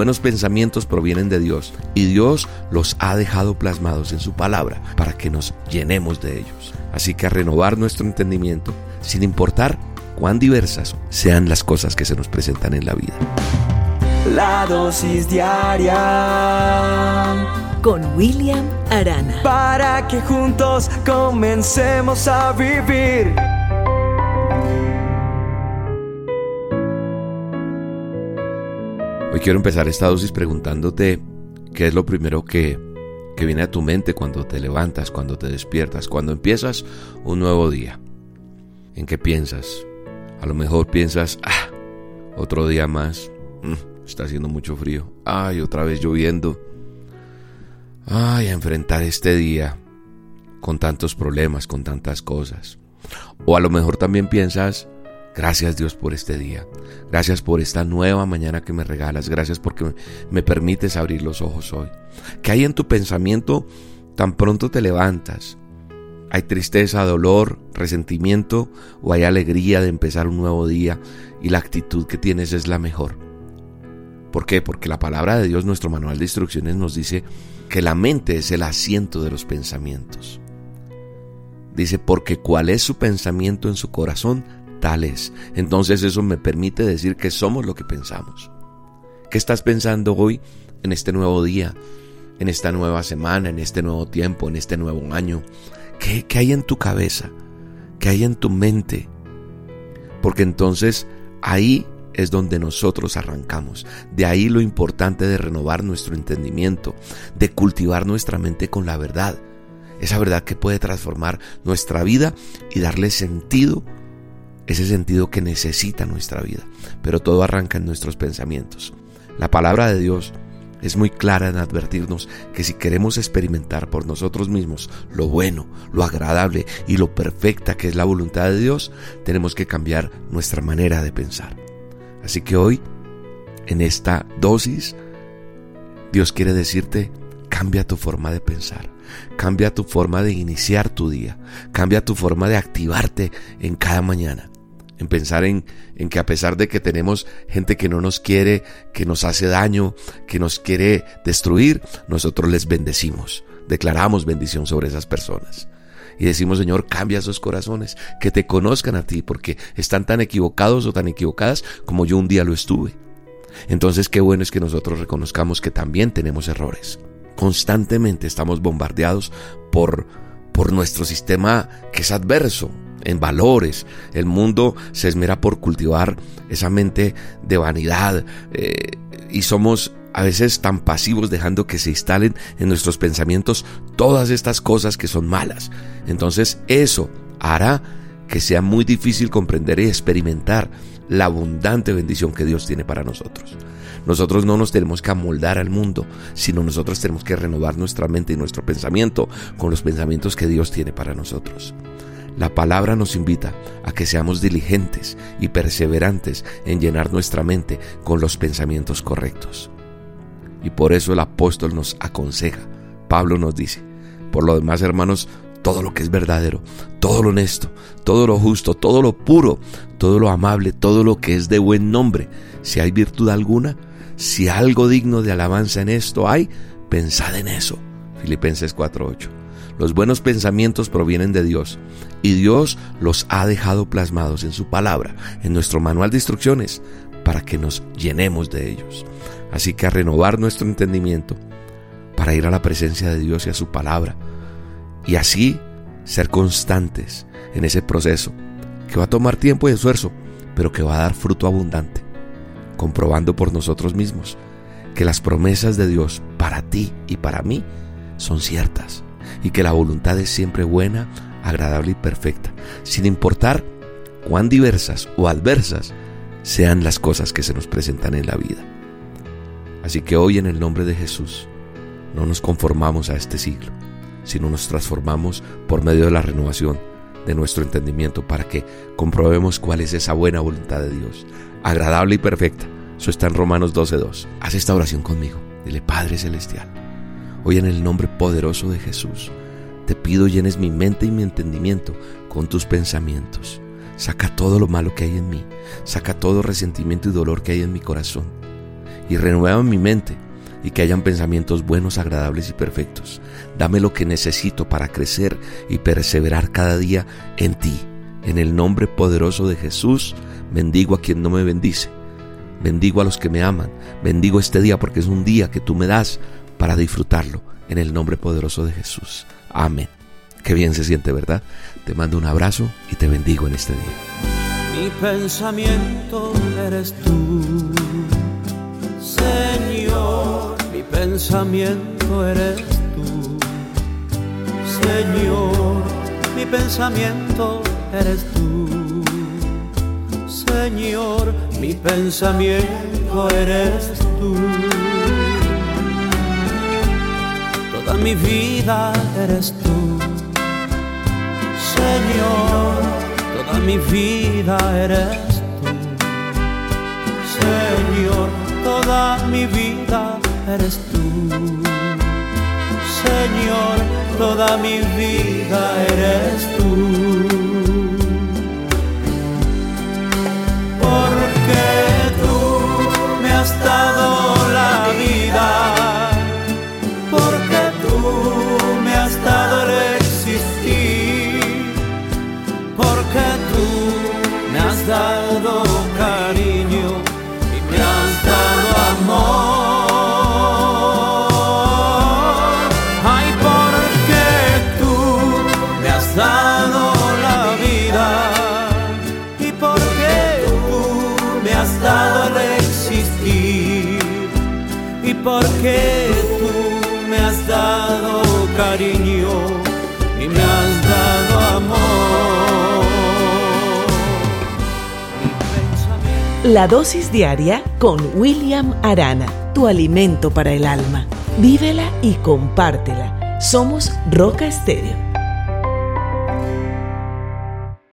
buenos pensamientos provienen de Dios y Dios los ha dejado plasmados en su palabra para que nos llenemos de ellos. Así que a renovar nuestro entendimiento, sin importar cuán diversas sean las cosas que se nos presentan en la vida. La dosis diaria con William Arana. Para que juntos comencemos a vivir. Quiero empezar esta dosis preguntándote qué es lo primero que, que viene a tu mente cuando te levantas, cuando te despiertas, cuando empiezas un nuevo día. ¿En qué piensas? A lo mejor piensas, ah, otro día más, mm, está haciendo mucho frío, ay, otra vez lloviendo, ay, a enfrentar este día con tantos problemas, con tantas cosas. O a lo mejor también piensas, Gracias Dios por este día. Gracias por esta nueva mañana que me regalas. Gracias porque me permites abrir los ojos hoy. ¿Qué hay en tu pensamiento tan pronto te levantas? ¿Hay tristeza, dolor, resentimiento o hay alegría de empezar un nuevo día y la actitud que tienes es la mejor? ¿Por qué? Porque la palabra de Dios, nuestro manual de instrucciones, nos dice que la mente es el asiento de los pensamientos. Dice, porque cuál es su pensamiento en su corazón, Entonces eso me permite decir que somos lo que pensamos. ¿Qué estás pensando hoy en este nuevo día, en esta nueva semana, en este nuevo tiempo, en este nuevo año? ¿Qué, qué hay en tu cabeza? ¿Qué hay en tu mente? Porque entonces ahí es donde nosotros arrancamos. De ahí lo importante de renovar nuestro entendimiento, de cultivar nuestra mente con la verdad. Esa verdad que puede transformar nuestra vida y darle sentido ese sentido que necesita nuestra vida. Pero todo arranca en nuestros pensamientos. La palabra de Dios es muy clara en advertirnos que si queremos experimentar por nosotros mismos lo bueno, lo agradable y lo perfecta que es la voluntad de Dios, tenemos que cambiar nuestra manera de pensar. Así que hoy, en esta dosis, Dios quiere decirte, cambia tu forma de pensar, cambia tu forma de iniciar tu día, cambia tu forma de activarte en cada mañana en pensar en, en, que a pesar de que tenemos gente que no nos quiere, que nos hace daño, que nos quiere destruir, nosotros les bendecimos, declaramos bendición sobre esas personas. Y decimos, Señor, cambia sus corazones, que te conozcan a ti, porque están tan equivocados o tan equivocadas como yo un día lo estuve. Entonces, qué bueno es que nosotros reconozcamos que también tenemos errores. Constantemente estamos bombardeados por, por nuestro sistema que es adverso, en valores. El mundo se esmera por cultivar esa mente de vanidad eh, y somos a veces tan pasivos dejando que se instalen en nuestros pensamientos todas estas cosas que son malas. Entonces eso hará que sea muy difícil comprender y experimentar la abundante bendición que Dios tiene para nosotros. Nosotros no nos tenemos que amoldar al mundo, sino nosotros tenemos que renovar nuestra mente y nuestro pensamiento con los pensamientos que Dios tiene para nosotros. La palabra nos invita a que seamos diligentes y perseverantes en llenar nuestra mente con los pensamientos correctos. Y por eso el apóstol nos aconseja, Pablo nos dice, por lo demás hermanos, todo lo que es verdadero, todo lo honesto, todo lo justo, todo lo puro, todo lo amable, todo lo que es de buen nombre, si hay virtud alguna, si algo digno de alabanza en esto hay, pensad en eso. Filipenses 4:8. Los buenos pensamientos provienen de Dios y Dios los ha dejado plasmados en su palabra, en nuestro manual de instrucciones, para que nos llenemos de ellos. Así que a renovar nuestro entendimiento para ir a la presencia de Dios y a su palabra y así ser constantes en ese proceso que va a tomar tiempo y esfuerzo, pero que va a dar fruto abundante, comprobando por nosotros mismos que las promesas de Dios para ti y para mí son ciertas y que la voluntad es siempre buena, agradable y perfecta, sin importar cuán diversas o adversas sean las cosas que se nos presentan en la vida. Así que hoy en el nombre de Jesús no nos conformamos a este siglo, sino nos transformamos por medio de la renovación de nuestro entendimiento para que comprobemos cuál es esa buena voluntad de Dios, agradable y perfecta. Eso está en Romanos 12.2. Haz esta oración conmigo. Dile, Padre Celestial Hoy en el nombre poderoso de Jesús, te pido llenes mi mente y mi entendimiento con tus pensamientos. Saca todo lo malo que hay en mí, saca todo resentimiento y dolor que hay en mi corazón y renueva mi mente y que hayan pensamientos buenos, agradables y perfectos. Dame lo que necesito para crecer y perseverar cada día en ti. En el nombre poderoso de Jesús, bendigo a quien no me bendice. Bendigo a los que me aman. Bendigo este día porque es un día que tú me das para disfrutarlo. En el nombre poderoso de Jesús. Amén. Qué bien se siente, ¿verdad? Te mando un abrazo y te bendigo en este día. Mi pensamiento eres tú, Señor. Mi pensamiento eres tú, Señor. Mi pensamiento eres tú, Señor. Mi pensamiento eres tú. Mi vida eres tú. Señor, toda mi vida eres tú. Señor, toda mi vida eres tú. Señor, toda mi vida eres tú. Has dado el existir y porque tú me has dado cariño y me has dado amor. La dosis diaria con William Arana, tu alimento para el alma. Vívela y compártela. Somos Roca Estéreo